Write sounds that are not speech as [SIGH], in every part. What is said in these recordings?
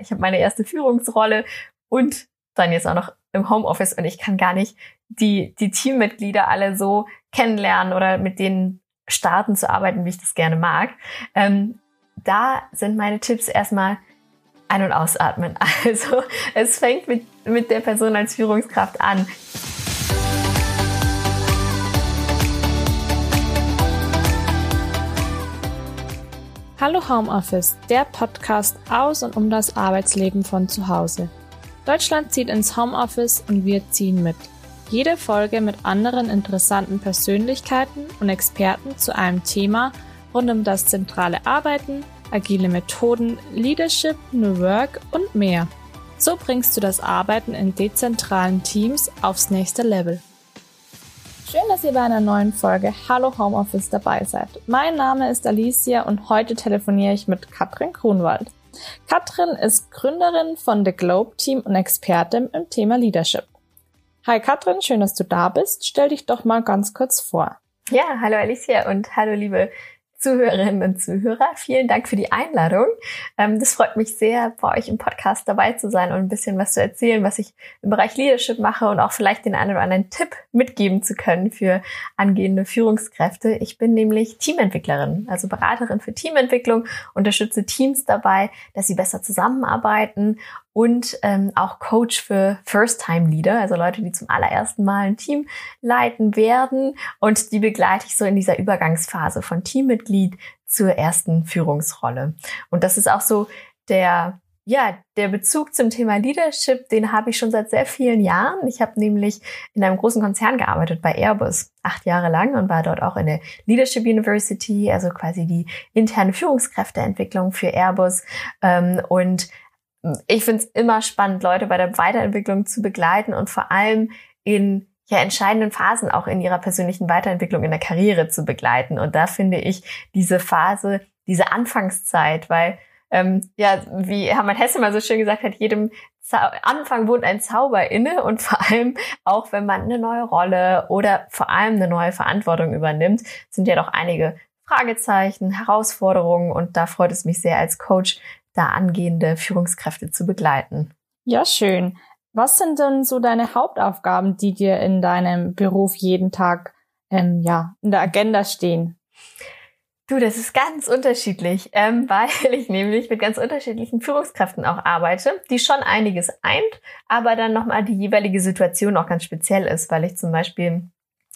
Ich habe meine erste Führungsrolle und dann jetzt auch noch im Homeoffice und ich kann gar nicht die, die Teammitglieder alle so kennenlernen oder mit denen starten zu arbeiten, wie ich das gerne mag. Ähm, da sind meine Tipps erstmal ein- und ausatmen. [LAUGHS] Also es fängt mit, mit der Person als Führungskraft an. Hallo Homeoffice, der Podcast aus und um das Arbeitsleben von zu Hause. Deutschland zieht ins Homeoffice und wir ziehen mit. Jede Folge mit anderen interessanten Persönlichkeiten und Experten zu einem Thema rund um das zentrale Arbeiten, agile Methoden, Leadership, New Work und mehr. So bringst du das Arbeiten in dezentralen Teams aufs nächste Level. Schön, dass ihr bei einer neuen Folge Hallo Homeoffice dabei seid. Mein Name ist Alicia und heute telefoniere ich mit Katrin Grunwald. Katrin ist Gründerin von The Globe Team und Expertin im Thema Leadership. Hi Katrin, schön, dass du da bist. Stell dich doch mal ganz kurz vor. Ja, hallo Alicia und hallo liebe Zuhörerinnen und Zuhörer. Vielen Dank für die Einladung. Ähm, das freut mich sehr, bei euch im Podcast dabei zu sein und ein bisschen was zu erzählen, was ich im Bereich Leadership mache und auch vielleicht den einen oder anderen Tipp mitgeben zu können für angehende Führungskräfte. Ich bin nämlich Teamentwicklerin, also Beraterin für Teamentwicklung, unterstütze Teams dabei, dass sie besser zusammenarbeiten und ähm, auch Coach für First-Time-Leader, also Leute, die zum allerersten Mal ein Team leiten werden. Und die begleite ich so in dieser Übergangsphase von Teammitglied zur ersten Führungsrolle. Und das ist auch so der ja, der Bezug zum Thema Leadership, den habe ich schon seit sehr vielen Jahren. Ich habe nämlich in einem großen Konzern gearbeitet bei Airbus, acht Jahre lang und war dort auch in der Leadership University, also quasi die interne Führungskräfteentwicklung für Airbus ähm, und ich finde es immer spannend, Leute bei der Weiterentwicklung zu begleiten und vor allem in ja, entscheidenden Phasen auch in ihrer persönlichen Weiterentwicklung in der Karriere zu begleiten. Und da finde ich diese Phase, diese Anfangszeit, weil ähm, ja, wie Hermann Hesse mal so schön gesagt hat, jedem Zau Anfang wohnt ein Zauber inne und [LAUGHS] vor allem auch, wenn man eine neue Rolle oder vor allem eine neue Verantwortung übernimmt, sind ja doch einige Fragezeichen, Herausforderungen und da freut es mich sehr als Coach, da angehende Führungskräfte zu begleiten. Ja, schön. Was sind denn so deine Hauptaufgaben, die dir in deinem Beruf jeden Tag ähm, ja, in der Agenda stehen? Du, das ist ganz unterschiedlich, ähm, [LAUGHS] weil ich nämlich mit ganz unterschiedlichen Führungskräften auch arbeite, die schon einiges eint, aber dann nochmal die jeweilige Situation auch ganz speziell ist, weil ich zum Beispiel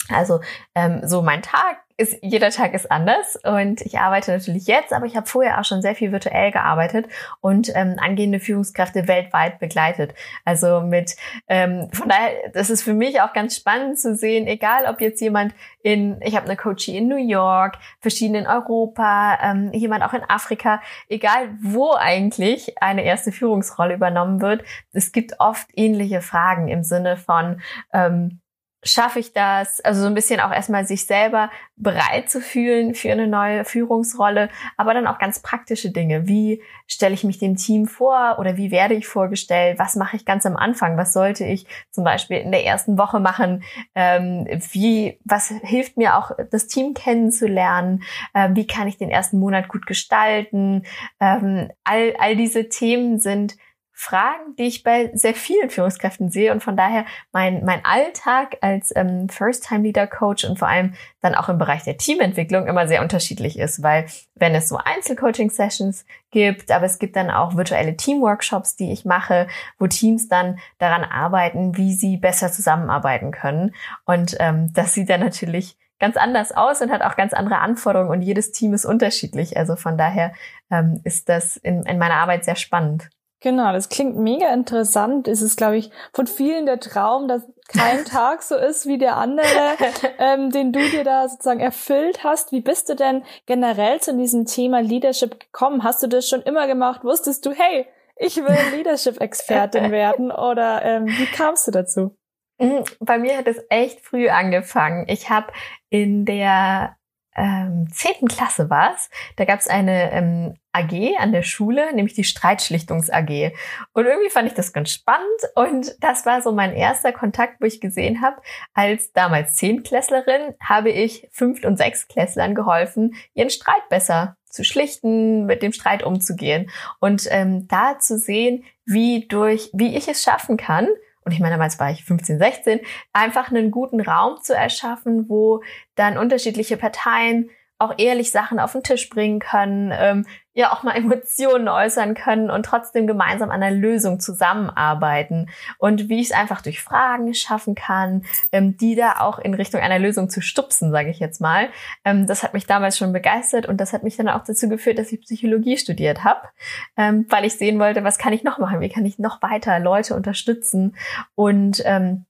also ähm, so mein Tag ist, jeder Tag ist anders und ich arbeite natürlich jetzt, aber ich habe vorher auch schon sehr viel virtuell gearbeitet und ähm, angehende Führungskräfte weltweit begleitet. Also mit, ähm, von daher, das ist für mich auch ganz spannend zu sehen, egal ob jetzt jemand in, ich habe eine Coachie in New York, verschiedene in Europa, ähm, jemand auch in Afrika, egal wo eigentlich eine erste Führungsrolle übernommen wird, es gibt oft ähnliche Fragen im Sinne von, ähm, schaffe ich das? Also so ein bisschen auch erstmal sich selber bereit zu fühlen für eine neue Führungsrolle, aber dann auch ganz praktische Dinge. Wie stelle ich mich dem Team vor oder wie werde ich vorgestellt? Was mache ich ganz am Anfang? Was sollte ich zum Beispiel in der ersten Woche machen? Ähm, wie, was hilft mir auch, das Team kennenzulernen? Ähm, wie kann ich den ersten Monat gut gestalten? Ähm, all, all diese Themen sind Fragen, die ich bei sehr vielen Führungskräften sehe und von daher mein, mein Alltag als ähm, First-Time-Leader-Coach und vor allem dann auch im Bereich der Teamentwicklung immer sehr unterschiedlich ist, weil wenn es so Einzelcoaching-Sessions gibt, aber es gibt dann auch virtuelle Teamworkshops, die ich mache, wo Teams dann daran arbeiten, wie sie besser zusammenarbeiten können und ähm, das sieht dann natürlich ganz anders aus und hat auch ganz andere Anforderungen und jedes Team ist unterschiedlich. Also von daher ähm, ist das in, in meiner Arbeit sehr spannend. Genau, das klingt mega interessant. Es ist, glaube ich, von vielen der Traum, dass kein [LAUGHS] Tag so ist wie der andere, ähm, den du dir da sozusagen erfüllt hast. Wie bist du denn generell zu diesem Thema Leadership gekommen? Hast du das schon immer gemacht? Wusstest du, hey, ich will [LAUGHS] Leadership-Expertin werden? Oder ähm, wie kamst du dazu? Mhm, bei mir hat es echt früh angefangen. Ich habe in der ähm, zehnten Klasse war's. Da gab's eine ähm, AG an der Schule, nämlich die Streitschlichtungs AG. Und irgendwie fand ich das ganz spannend und das war so mein erster Kontakt, wo ich gesehen habe, als damals Zehntklässlerin habe ich Fünft- und Sechstklässlern geholfen, ihren Streit besser zu schlichten, mit dem Streit umzugehen und ähm, da zu sehen, wie durch, wie ich es schaffen kann, und ich meine, damals war ich 15, 16, einfach einen guten Raum zu erschaffen, wo dann unterschiedliche Parteien auch ehrlich Sachen auf den Tisch bringen können, ähm, ja auch mal [LAUGHS] Emotionen äußern können und trotzdem gemeinsam an einer Lösung zusammenarbeiten. Und wie ich es einfach durch Fragen schaffen kann, ähm, die da auch in Richtung einer Lösung zu stupsen, sage ich jetzt mal. Ähm, das hat mich damals schon begeistert und das hat mich dann auch dazu geführt, dass ich Psychologie studiert habe, ähm, weil ich sehen wollte, was kann ich noch machen, wie kann ich noch weiter Leute unterstützen und ähm,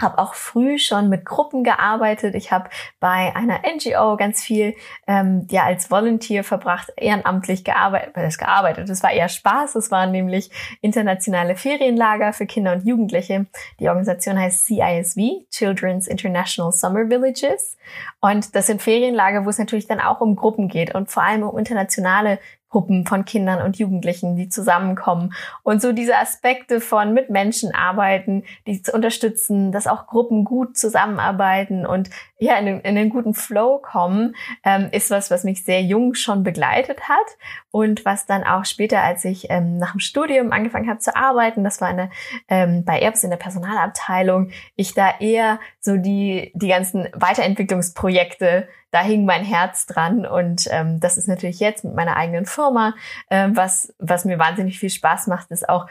habe auch früh schon mit Gruppen gearbeitet. Ich habe bei einer NGO ganz viel ähm, ja als Volunteer verbracht, ehrenamtlich gearbeitet. Das gearbeitet. Das war eher Spaß. Es waren nämlich internationale Ferienlager für Kinder und Jugendliche. Die Organisation heißt CISV, Children's International Summer Villages. Und das sind Ferienlager, wo es natürlich dann auch um Gruppen geht und vor allem um internationale Gruppen von Kindern und Jugendlichen, die zusammenkommen. Und so diese Aspekte von mit Menschen arbeiten, die zu unterstützen, dass auch Gruppen gut zusammenarbeiten und ja in in den guten Flow kommen, ähm, ist was, was mich sehr jung schon begleitet hat und was dann auch später, als ich ähm, nach dem Studium angefangen habe zu arbeiten, das war eine ähm, bei Airbus in der Personalabteilung, ich da eher so die die ganzen Weiterentwicklungsprojekte da hing mein Herz dran und ähm, das ist natürlich jetzt mit meiner eigenen Firma, ähm, was, was mir wahnsinnig viel Spaß macht, ist auch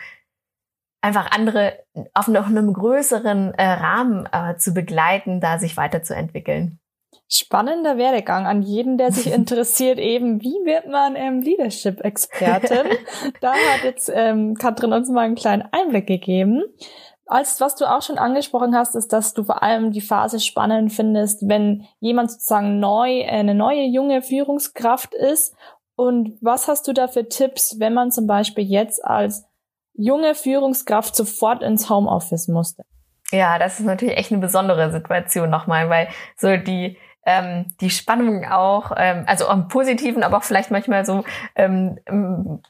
einfach andere auf noch einem größeren äh, Rahmen äh, zu begleiten, da sich weiterzuentwickeln. Spannender Werdegang an jeden, der sich [LAUGHS] interessiert, eben wie wird man ähm, Leadership-Expertin. [LAUGHS] da hat jetzt ähm, Katrin uns mal einen kleinen Einblick gegeben als was du auch schon angesprochen hast, ist, dass du vor allem die Phase spannend findest, wenn jemand sozusagen neu, eine neue junge Führungskraft ist. Und was hast du da für Tipps, wenn man zum Beispiel jetzt als junge Führungskraft sofort ins Homeoffice musste? Ja, das ist natürlich echt eine besondere Situation nochmal, weil so die ähm, die Spannung auch, ähm, also im Positiven, aber auch vielleicht manchmal so ähm,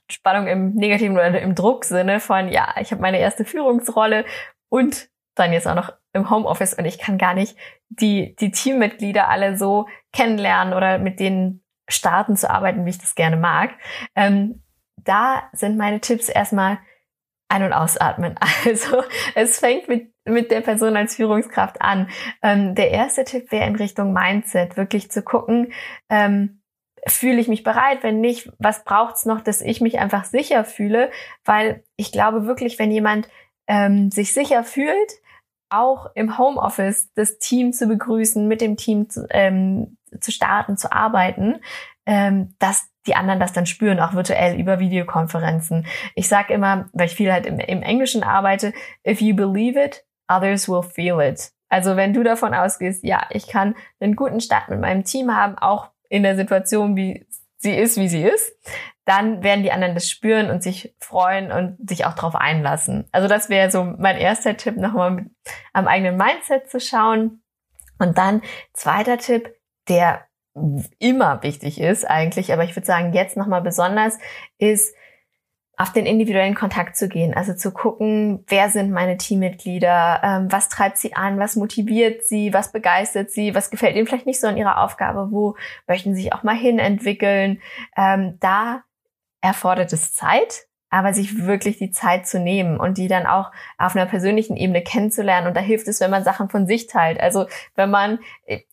Spannung im Negativen oder im Drucksinne von, ja, ich habe meine erste Führungsrolle und dann jetzt auch noch im Homeoffice und ich kann gar nicht die, die Teammitglieder alle so kennenlernen oder mit denen starten zu arbeiten, wie ich das gerne mag. Ähm, da sind meine Tipps erstmal ein- und ausatmen. [LAUGHS] Also es fängt mit mit der Person als Führungskraft an. Ähm, der erste Tipp wäre in Richtung Mindset, wirklich zu gucken, ähm, fühle ich mich bereit? Wenn nicht, was braucht's noch, dass ich mich einfach sicher fühle? Weil ich glaube wirklich, wenn jemand ähm, sich sicher fühlt, auch im Homeoffice das Team zu begrüßen, mit dem Team zu, ähm, zu starten, zu arbeiten, ähm, dass die anderen das dann spüren, auch virtuell über Videokonferenzen. Ich sage immer, weil ich viel halt im, im Englischen arbeite, if you believe it, others will feel it. Also wenn du davon ausgehst, ja, ich kann einen guten Start mit meinem Team haben, auch in der Situation, wie sie ist, wie sie ist, dann werden die anderen das spüren und sich freuen und sich auch darauf einlassen. Also das wäre so mein erster Tipp, nochmal am eigenen Mindset zu schauen. Und dann zweiter Tipp, der immer wichtig ist eigentlich, aber ich würde sagen jetzt nochmal besonders, ist auf den individuellen Kontakt zu gehen, also zu gucken, wer sind meine Teammitglieder, ähm, was treibt sie an, was motiviert sie, was begeistert sie, was gefällt ihnen vielleicht nicht so an ihrer Aufgabe, wo möchten sie sich auch mal hin entwickeln. Ähm, da erfordert es Zeit, aber sich wirklich die Zeit zu nehmen und die dann auch auf einer persönlichen Ebene kennenzulernen. Und da hilft es, wenn man Sachen von sich teilt. Also wenn man,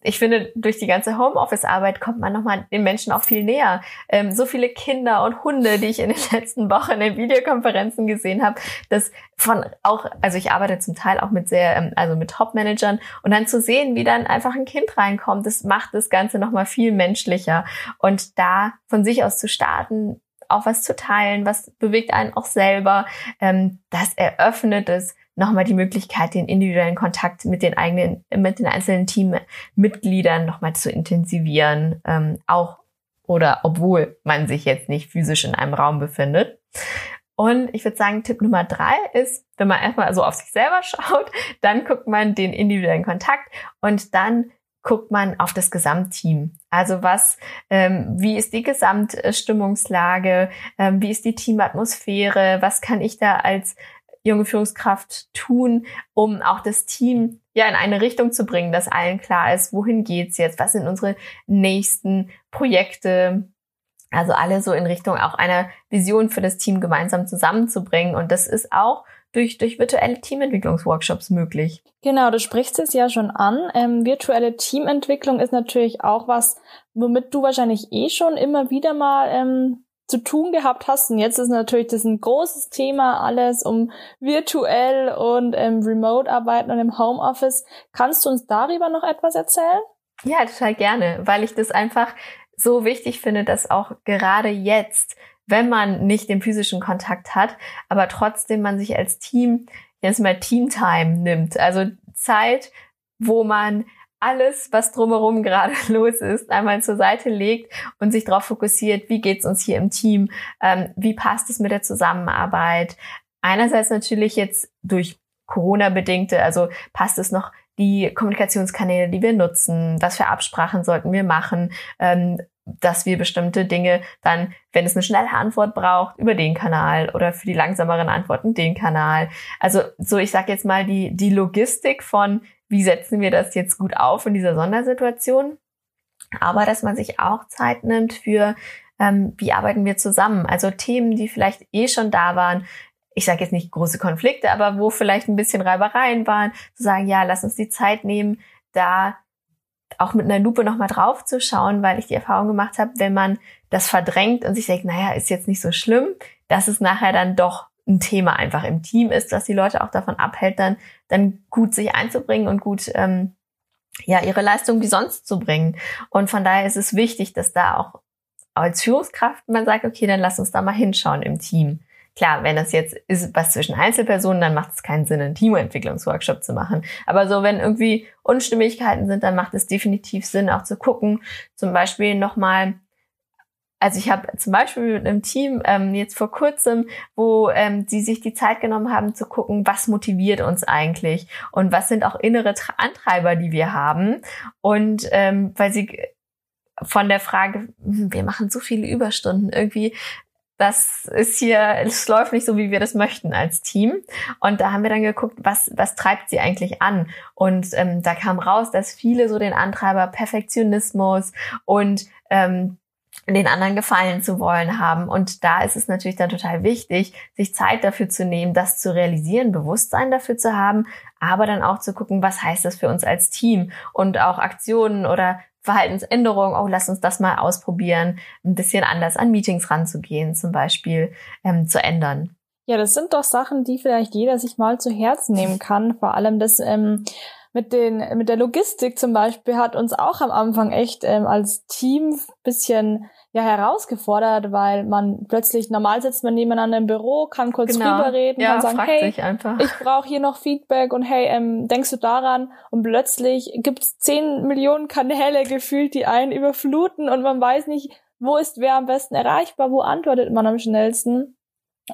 ich finde, durch die ganze Homeoffice-Arbeit kommt man nochmal den Menschen auch viel näher. Ähm, so viele Kinder und Hunde, die ich in den [LAUGHS] letzten Wochen in Videokonferenzen gesehen habe, dass von auch, also ich arbeite zum Teil auch mit sehr, ähm, also mit Top-Managern und dann zu sehen, wie dann einfach ein Kind reinkommt, das macht das Ganze nochmal viel menschlicher. Und da von sich aus zu starten, auch was zu teilen, was bewegt einen auch selber. Ähm, das eröffnet es nochmal die Möglichkeit, den individuellen Kontakt mit den eigenen, mit den einzelnen Teammitgliedern nochmal zu intensivieren, ähm, auch oder obwohl man sich jetzt nicht physisch in einem Raum befindet. Und ich würde sagen, Tipp Nummer drei ist, wenn man erstmal so auf sich selber schaut, dann guckt man den individuellen Kontakt und dann guckt man auf das Gesamtteam. Also was, ähm, wie ist die Gesamtstimmungslage, ähm, wie ist die Teamatmosphäre, was kann ich da als junge Führungskraft tun, um auch das Team ja in eine Richtung zu bringen, dass allen klar ist, wohin geht's jetzt, was sind unsere nächsten Projekte, Also alle so in Richtung auch einer Vision für das Team gemeinsam zusammenzubringen. Und das ist auch durch, durch virtuelle Teamentwicklungsworkshops möglich. Genau, du sprichst es ja schon an. Ähm, virtuelle Teamentwicklung ist natürlich auch was, womit du wahrscheinlich eh schon immer wieder mal ähm, zu tun gehabt hast. Und jetzt ist natürlich das ein großes Thema, alles um virtuell und ähm, Remote-Arbeiten und im Homeoffice. Kannst du uns darüber noch etwas erzählen? Ja, total gerne, weil ich das einfach so wichtig finde, dass auch gerade jetzt wenn man nicht den physischen Kontakt hat, aber trotzdem man sich als Team, jetzt mal Teamtime nimmt. Also Zeit, wo man alles, was drumherum gerade [LAUGHS] los ist, einmal zur Seite legt und sich darauf fokussiert, wie geht's uns hier im Team, ähm, wie passt es mit der Zusammenarbeit. Einerseits natürlich jetzt durch Corona-bedingte, also passt es noch die Kommunikationskanäle, die wir nutzen, was für Absprachen sollten wir machen, ähm, dass wir bestimmte Dinge dann, wenn es eine schnelle Antwort braucht, über den Kanal oder für die langsameren Antworten den Kanal. Also so, ich sage jetzt mal die, die Logistik von, wie setzen wir das jetzt gut auf in dieser Sondersituation, aber dass man sich auch Zeit nimmt für, ähm, wie arbeiten wir zusammen. Also Themen, die vielleicht eh schon da waren, ich sage jetzt nicht große Konflikte, aber wo vielleicht ein bisschen Reibereien waren, zu sagen, ja, lass uns die Zeit nehmen, da auch mit einer Lupe nochmal drauf zu schauen, weil ich die Erfahrung gemacht habe, wenn man das verdrängt und sich denkt, naja, ist jetzt nicht so schlimm, dass es nachher dann doch ein Thema einfach im Team ist, dass die Leute auch davon abhält, dann, dann gut sich einzubringen und gut ähm, ja ihre Leistung wie sonst zu bringen. Und von daher ist es wichtig, dass da auch als Führungskraft man sagt, okay, dann lass uns da mal hinschauen im Team. Klar, wenn das jetzt ist was zwischen Einzelpersonen, dann macht es keinen Sinn, einen Teamentwicklungsworkshop zu machen. Aber so, wenn irgendwie Unstimmigkeiten sind, dann macht es definitiv Sinn, auch zu gucken, zum Beispiel nochmal also ich habe zum Beispiel mit einem Team ähm, jetzt vor kurzem, wo ähm, sie sich die Zeit genommen haben zu gucken, was motiviert uns eigentlich und was sind auch innere Antreiber, die wir haben. Und ähm, weil sie von der Frage, hm, wir machen so viele Überstunden, irgendwie das ist hier, es läuft nicht so, wie wir das möchten als Team. Und da haben wir dann geguckt, was, was treibt sie eigentlich an? Und ähm, da kam raus, dass viele so den Antreiber Perfektionismus und ähm, den anderen gefallen zu wollen haben. Und da ist es natürlich dann total wichtig, sich Zeit dafür zu nehmen, das zu realisieren, Bewusstsein dafür zu haben, aber dann auch zu gucken, was heißt das für uns als Team und auch Aktionen oder Verhaltensänderung, oh, lass uns das mal ausprobieren, ein bisschen anders an Meetings ranzugehen, zum Beispiel ähm, zu ändern. Ja, das sind doch Sachen, die vielleicht jeder sich mal zu Herzen nehmen kann. Vor allem das ähm, mit den mit der Logistik zum Beispiel hat uns auch am Anfang echt ähm, als Team bisschen ja herausgefordert, weil man plötzlich normal sitzt man nebeneinander im Büro, kann kurz genau. rüber reden, ja, kann sagen, hey, ich brauche hier noch Feedback und hey, ähm, denkst du daran? Und plötzlich gibt's zehn Millionen Kanäle gefühlt, die einen überfluten und man weiß nicht, wo ist wer am besten erreichbar, wo antwortet man am schnellsten.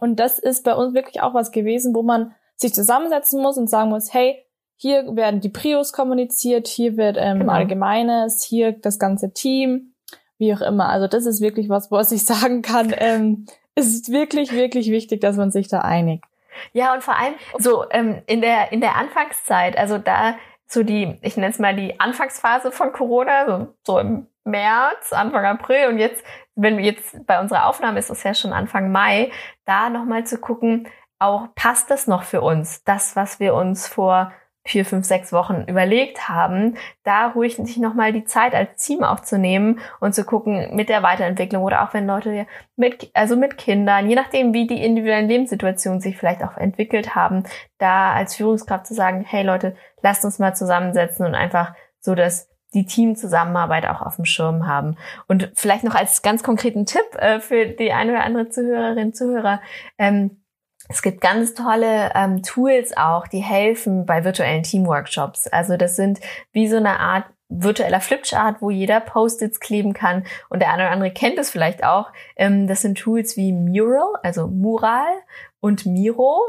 Und das ist bei uns wirklich auch was gewesen, wo man sich zusammensetzen muss und sagen muss, hey, hier werden die Prios kommuniziert, hier wird ähm, genau. Allgemeines, hier das ganze Team wie auch immer. Also das ist wirklich was, was ich [LAUGHS] sagen kann. Ähm, es ist wirklich, wirklich wichtig, dass man sich da einigt. Ja, und vor allem so ähm, in der in der Anfangszeit, also da so die, ich nenne es mal die Anfangsphase von Corona, so, so im März, Anfang April und jetzt, wenn wir jetzt bei unserer Aufnahme ist es ja schon Anfang Mai, da nochmal zu gucken, auch passt das noch für uns, das, was wir uns vor vier, fünf, sechs Wochen überlegt haben, da ruhig sich nochmal die Zeit als Team aufzunehmen und zu gucken mit der Weiterentwicklung oder auch wenn Leute mit, also mit Kindern, je nachdem, wie die individuellen Lebenssituationen sich vielleicht auch entwickelt haben, da als Führungskraft zu sagen, hey Leute, lasst uns mal zusammensetzen und einfach so dass die Teamzusammenarbeit auch auf dem Schirm haben. Und vielleicht noch als ganz konkreten Tipp äh, für die eine oder andere Zuhörerin, Zuhörer, ähm, es gibt ganz tolle ähm, Tools auch, die helfen bei virtuellen Teamworkshops. Also das sind wie so eine Art virtueller Flipchart, wo jeder Post-its kleben kann. Und der eine oder andere kennt es vielleicht auch. Ähm, das sind Tools wie Mural, also Mural und Miro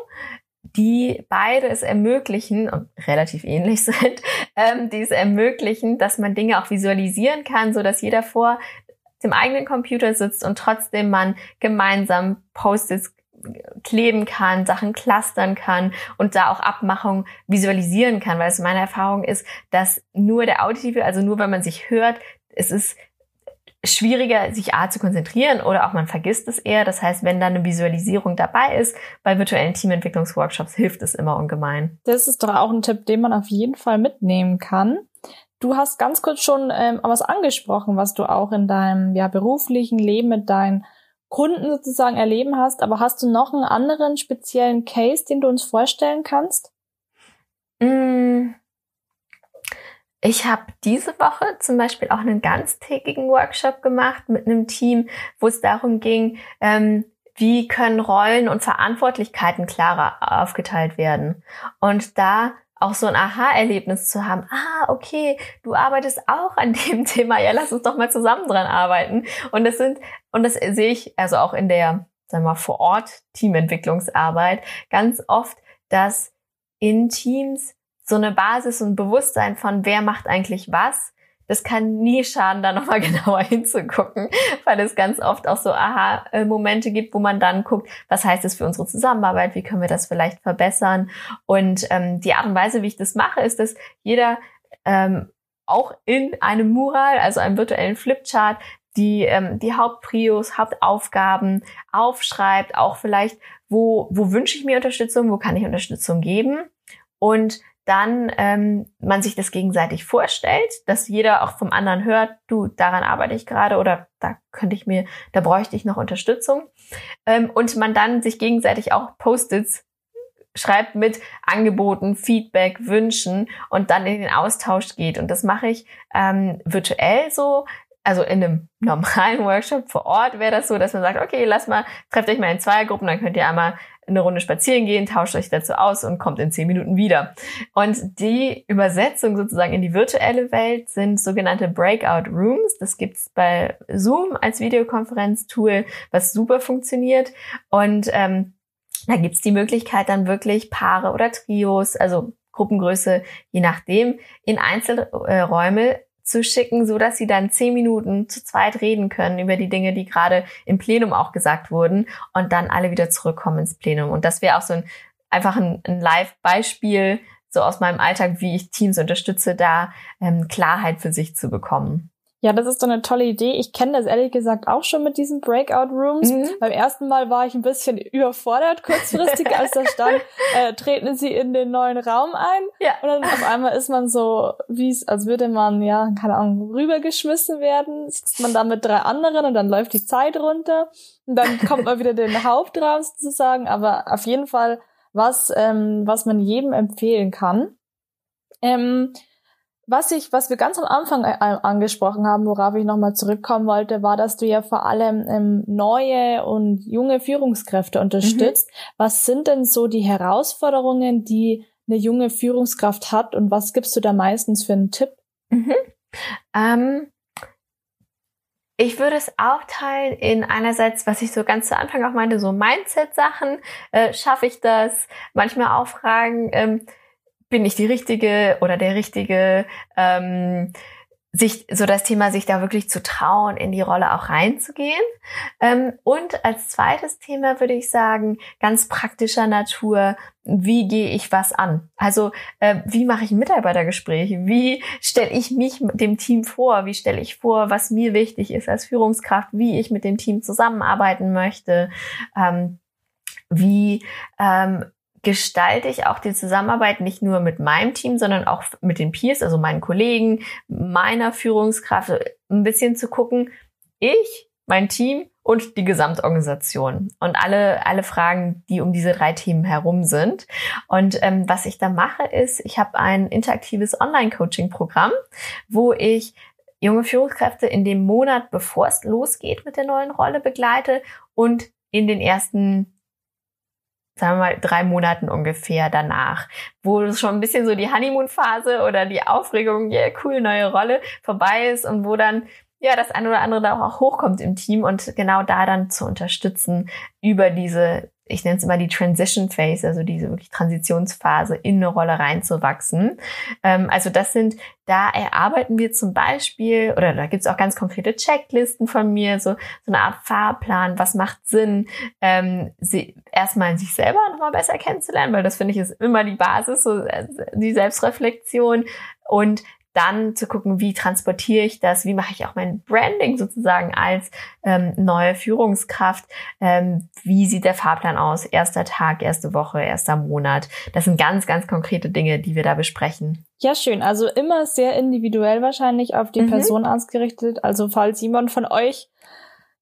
die beide es ermöglichen, und relativ ähnlich [LAUGHS] sind, ähm, die es ermöglichen, dass man Dinge auch visualisieren kann, so dass jeder vor dem eigenen Computer sitzt und trotzdem man gemeinsam Post-its kleben kann, Sachen clustern kann und da auch Abmachungen visualisieren kann, weil es meine Erfahrung ist, dass nur der Auditive, also nur wenn man sich hört, es ist schwieriger, sich A zu konzentrieren oder auch man vergisst es eher. Das heißt, wenn da eine Visualisierung dabei ist, bei virtuellen Teamentwicklungsworkshops hilft es immer ungemein. Das ist doch auch ein Tipp, den man auf jeden Fall mitnehmen kann. Du hast ganz kurz schon ähm, was angesprochen, was du auch in deinem ja, beruflichen Leben mit deinen Kunden sozusagen erleben hast, aber hast du noch einen anderen speziellen Case, den du uns vorstellen kannst? Mm. Ich habe diese Woche zum Beispiel auch einen ganztägigen Workshop gemacht mit einem Team, wo es darum ging, ähm, wie können Rollen und Verantwortlichkeiten klarer aufgeteilt werden. Und da auch so ein Aha-Erlebnis zu haben. Ah, okay, du arbeitest auch an [LAUGHS] dem Thema. Ja, lass uns doch mal zusammen dran arbeiten. Und das sind, und das sehe ich also auch in der, sagen wir mal, vor Ort Teamentwicklungsarbeit ganz oft, dass in Teams so eine Basis und Bewusstsein von wer macht eigentlich was das kann nie schaden, da nochmal [LAUGHS] genauer hinzugucken, weil es ganz oft auch so Aha-Momente gibt, wo man dann guckt, was heißt das für unsere Zusammenarbeit, wie können wir das vielleicht verbessern. Und ähm, die Art und Weise, wie ich das mache, ist, dass jeder ähm, auch in einem Mural, also einem virtuellen Flipchart, die, ähm, die Hauptprios, Hauptaufgaben aufschreibt, auch vielleicht, wo, wo wünsche ich mir Unterstützung, wo kann ich Unterstützung geben und dann ähm, man sich das gegenseitig vorstellt, dass jeder auch vom anderen hört, du, daran arbeite ich gerade oder da könnte ich mir, da bräuchte ich noch Unterstützung. Ähm, und man dann sich gegenseitig auch Post-its schreibt mit Angeboten, Feedback, Wünschen und dann in den Austausch geht. Und das mache ich ähm, virtuell so. Also in einem normalen [LAUGHS] Workshop vor Ort wäre das so, dass man sagt, okay, lass mal, trefft euch mal in zwei Gruppen, dann könnt ihr einmal eine Runde spazieren gehen, tauscht euch dazu aus und kommt in zehn Minuten wieder. Und die Übersetzung sozusagen in die virtuelle Welt sind sogenannte Breakout Rooms. Das gibt's bei Zoom als Videokonferenztool, was super funktioniert. Und ähm, da gibt's die Möglichkeit dann wirklich Paare oder Trios, also Gruppengröße, je nachdem, in Einzelräume zu schicken, so dass sie dann zehn Minuten zu zweit reden können über die Dinge, die gerade im Plenum auch gesagt wurden und dann alle wieder zurückkommen ins Plenum. Und das wäre auch so ein einfach ein, ein Live-Beispiel so aus meinem Alltag, wie ich Teams unterstütze, da ähm, Klarheit für sich zu bekommen. Ja, das ist doch eine tolle Idee. Ich kenne das ehrlich gesagt auch schon mit diesen Breakout Rooms. Mhm. Beim ersten Mal war ich ein bisschen überfordert kurzfristig, als da stand, [LAUGHS] äh, treten Sie in den neuen Raum ein. Ja. Und dann auf einmal ist man so, wie es, als würde man, ja, keine Ahnung, rübergeschmissen werden. Sitzt man da mit drei anderen und dann läuft die Zeit runter. Und dann kommt man wieder den Hauptraum sozusagen. Aber auf jeden Fall was, ähm, was man jedem empfehlen kann. Ähm, was ich, was wir ganz am Anfang äh, angesprochen haben, worauf ich nochmal zurückkommen wollte, war, dass du ja vor allem ähm, neue und junge Führungskräfte unterstützt. Mhm. Was sind denn so die Herausforderungen, die eine junge Führungskraft hat und was gibst du da meistens für einen Tipp? Mhm. Ähm, ich würde es aufteilen in einerseits, was ich so ganz zu Anfang auch meinte, so Mindset-Sachen. Äh, Schaffe ich das? Manchmal auch Fragen, ähm, bin ich die Richtige oder der Richtige, ähm, sich so das Thema, sich da wirklich zu trauen, in die Rolle auch reinzugehen. Ähm, und als zweites Thema würde ich sagen, ganz praktischer Natur, wie gehe ich was an? Also äh, wie mache ich ein Mitarbeitergespräch? Wie stelle ich mich dem Team vor? Wie stelle ich vor, was mir wichtig ist als Führungskraft? Wie ich mit dem Team zusammenarbeiten möchte? Ähm, wie ähm, gestalte ich auch die Zusammenarbeit nicht nur mit meinem Team, sondern auch mit den Peers, also meinen Kollegen, meiner Führungskraft, ein bisschen zu gucken, ich, mein Team und die Gesamtorganisation und alle, alle Fragen, die um diese drei Themen herum sind. Und ähm, was ich da mache, ist, ich habe ein interaktives Online-Coaching-Programm, wo ich junge Führungskräfte in dem Monat, bevor es losgeht mit der neuen Rolle, begleite und in den ersten sagen wir mal, drei Monaten ungefähr danach, wo schon ein bisschen so die Honeymoon-Phase oder die Aufregung, yeah, cool, neue Rolle vorbei ist und wo dann ja das eine oder andere da auch hochkommt im Team und genau da dann zu unterstützen über diese ich nenne es immer die Transition Phase, also diese wirklich Transitionsphase in eine Rolle reinzuwachsen. Ähm, also das sind, da erarbeiten wir zum Beispiel, oder da gibt es auch ganz konkrete Checklisten von mir, so, so eine Art Fahrplan, was macht Sinn, ähm, sie, erstmal sich selber nochmal besser kennenzulernen, weil das finde ich ist immer die Basis, so äh, die Selbstreflexion und dann zu gucken, wie transportiere ich das, wie mache ich auch mein Branding sozusagen als ähm, neue Führungskraft, ähm, wie sieht der Fahrplan aus, erster Tag, erste Woche, erster Monat. Das sind ganz, ganz konkrete Dinge, die wir da besprechen. Ja, schön. Also immer sehr individuell wahrscheinlich auf die mhm. Person ausgerichtet. Also falls jemand von euch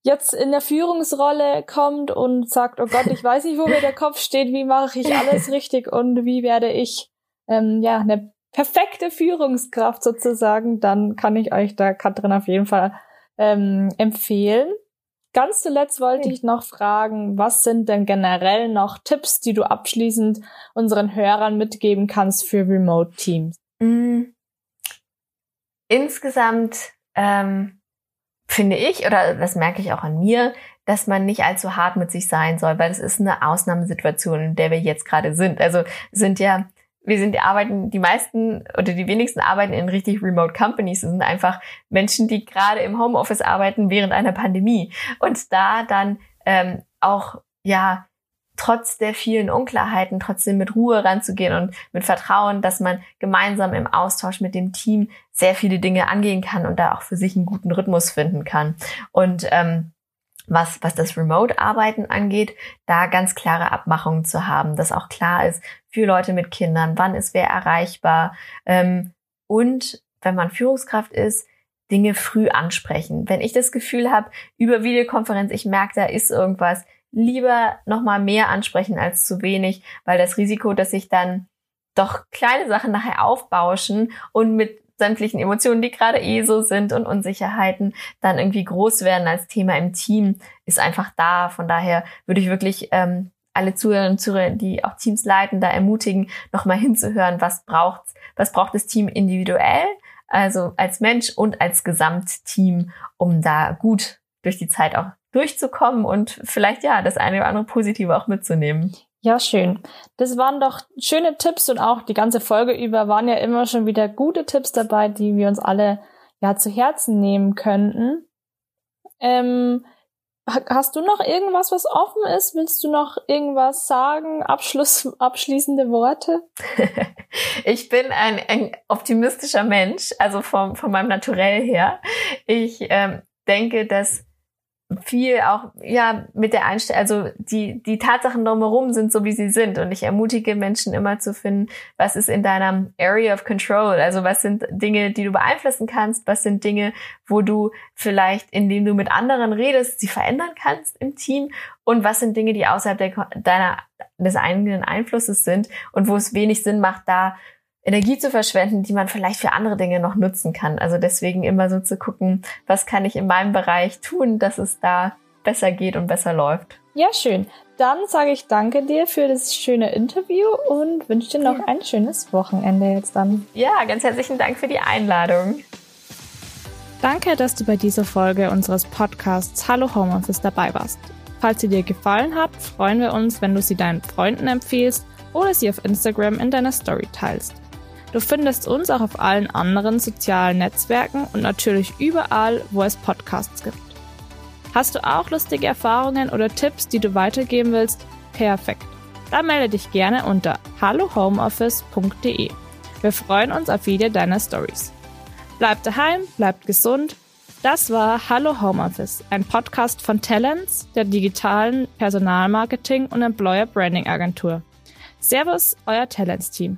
jetzt in der Führungsrolle kommt und sagt, oh Gott, ich weiß nicht, wo mir der Kopf steht, wie mache ich alles [LAUGHS] richtig und wie werde ich ähm, ja eine perfekte Führungskraft sozusagen, dann kann ich euch da Katrin auf jeden Fall ähm, empfehlen. Ganz zuletzt wollte ich noch fragen, was sind denn generell noch Tipps, die du abschließend unseren Hörern mitgeben kannst für Remote Teams? Mm. Insgesamt ähm, finde ich, oder das merke ich auch an mir, dass man nicht allzu hart mit sich sein soll, weil es ist eine Ausnahmesituation, in der wir jetzt gerade sind. Also sind ja, wir sind, die arbeiten, die meisten oder die wenigsten arbeiten in richtig remote companies. Es sind einfach Menschen, die gerade im Homeoffice arbeiten während einer Pandemie. Und da dann ähm, auch, ja, trotz der vielen Unklarheiten trotzdem mit Ruhe ranzugehen und mit Vertrauen, dass man gemeinsam im Austausch mit dem Team sehr viele Dinge angehen kann und da auch für sich einen guten Rhythmus finden kann. Und ähm, was, was das Remote-Arbeiten angeht, da ganz klare Abmachungen zu haben, dass auch klar ist für Leute mit Kindern, wann ist wer erreichbar ähm, und wenn man Führungskraft ist, Dinge früh ansprechen. Wenn ich das Gefühl habe, über Videokonferenz, ich merke, da ist irgendwas, lieber nochmal mehr ansprechen als zu wenig, weil das Risiko, dass sich dann doch kleine Sachen nachher aufbauschen und mit sämtlichen Emotionen, die gerade eh so sind und Unsicherheiten dann irgendwie groß werden als Thema im Team, ist einfach da. Von daher würde ich wirklich ähm, alle Zuhörerinnen und Zuhörer, die auch Teams leiten, da ermutigen, nochmal hinzuhören, was braucht's, was braucht das Team individuell, also als Mensch und als Gesamtteam, um da gut durch die Zeit auch durchzukommen und vielleicht ja das eine oder andere Positive auch mitzunehmen. Ja, schön. Das waren doch schöne Tipps und auch die ganze Folge über waren ja immer schon wieder gute Tipps dabei, die wir uns alle ja zu Herzen nehmen könnten. Ähm, hast du noch irgendwas, was offen ist? Willst du noch irgendwas sagen? Abschluss, abschließende Worte? [LAUGHS] ich bin ein, ein optimistischer Mensch, also vom, von meinem Naturell her. Ich ähm, denke, dass viel auch ja mit der Einstellung, also die die Tatsachen drumherum sind so wie sie sind. Und ich ermutige Menschen immer zu finden, was ist in deiner Area of Control, also was sind Dinge, die du beeinflussen kannst, was sind Dinge, wo du vielleicht, indem du mit anderen redest, sie verändern kannst im Team? Und was sind Dinge, die außerhalb der, deiner des eigenen Einflusses sind? Und wo es wenig Sinn macht, da Energie zu verschwenden, die man vielleicht für andere Dinge noch nutzen kann. Also deswegen immer so zu gucken, was kann ich in meinem Bereich tun, dass es da besser geht und besser läuft. Ja, schön. Dann sage ich danke dir für das schöne Interview und wünsche dir noch ja. ein schönes Wochenende jetzt dann. Ja, ganz herzlichen Dank für die Einladung. Danke, dass du bei dieser Folge unseres Podcasts Hallo Homeoffice dabei warst. Falls sie dir gefallen hat, freuen wir uns, wenn du sie deinen Freunden empfiehlst oder sie auf Instagram in deiner Story teilst. Du findest uns auch auf allen anderen sozialen Netzwerken und natürlich überall, wo es Podcasts gibt. Hast du auch lustige Erfahrungen oder Tipps, die du weitergeben willst? Perfekt. Dann melde dich gerne unter hallohomeoffice.de. Wir freuen uns auf jede deiner Stories. Bleibt daheim, bleibt gesund. Das war Hallo Homeoffice, ein Podcast von Talents, der digitalen Personalmarketing und Employer Branding Agentur. Servus, euer Talents-Team.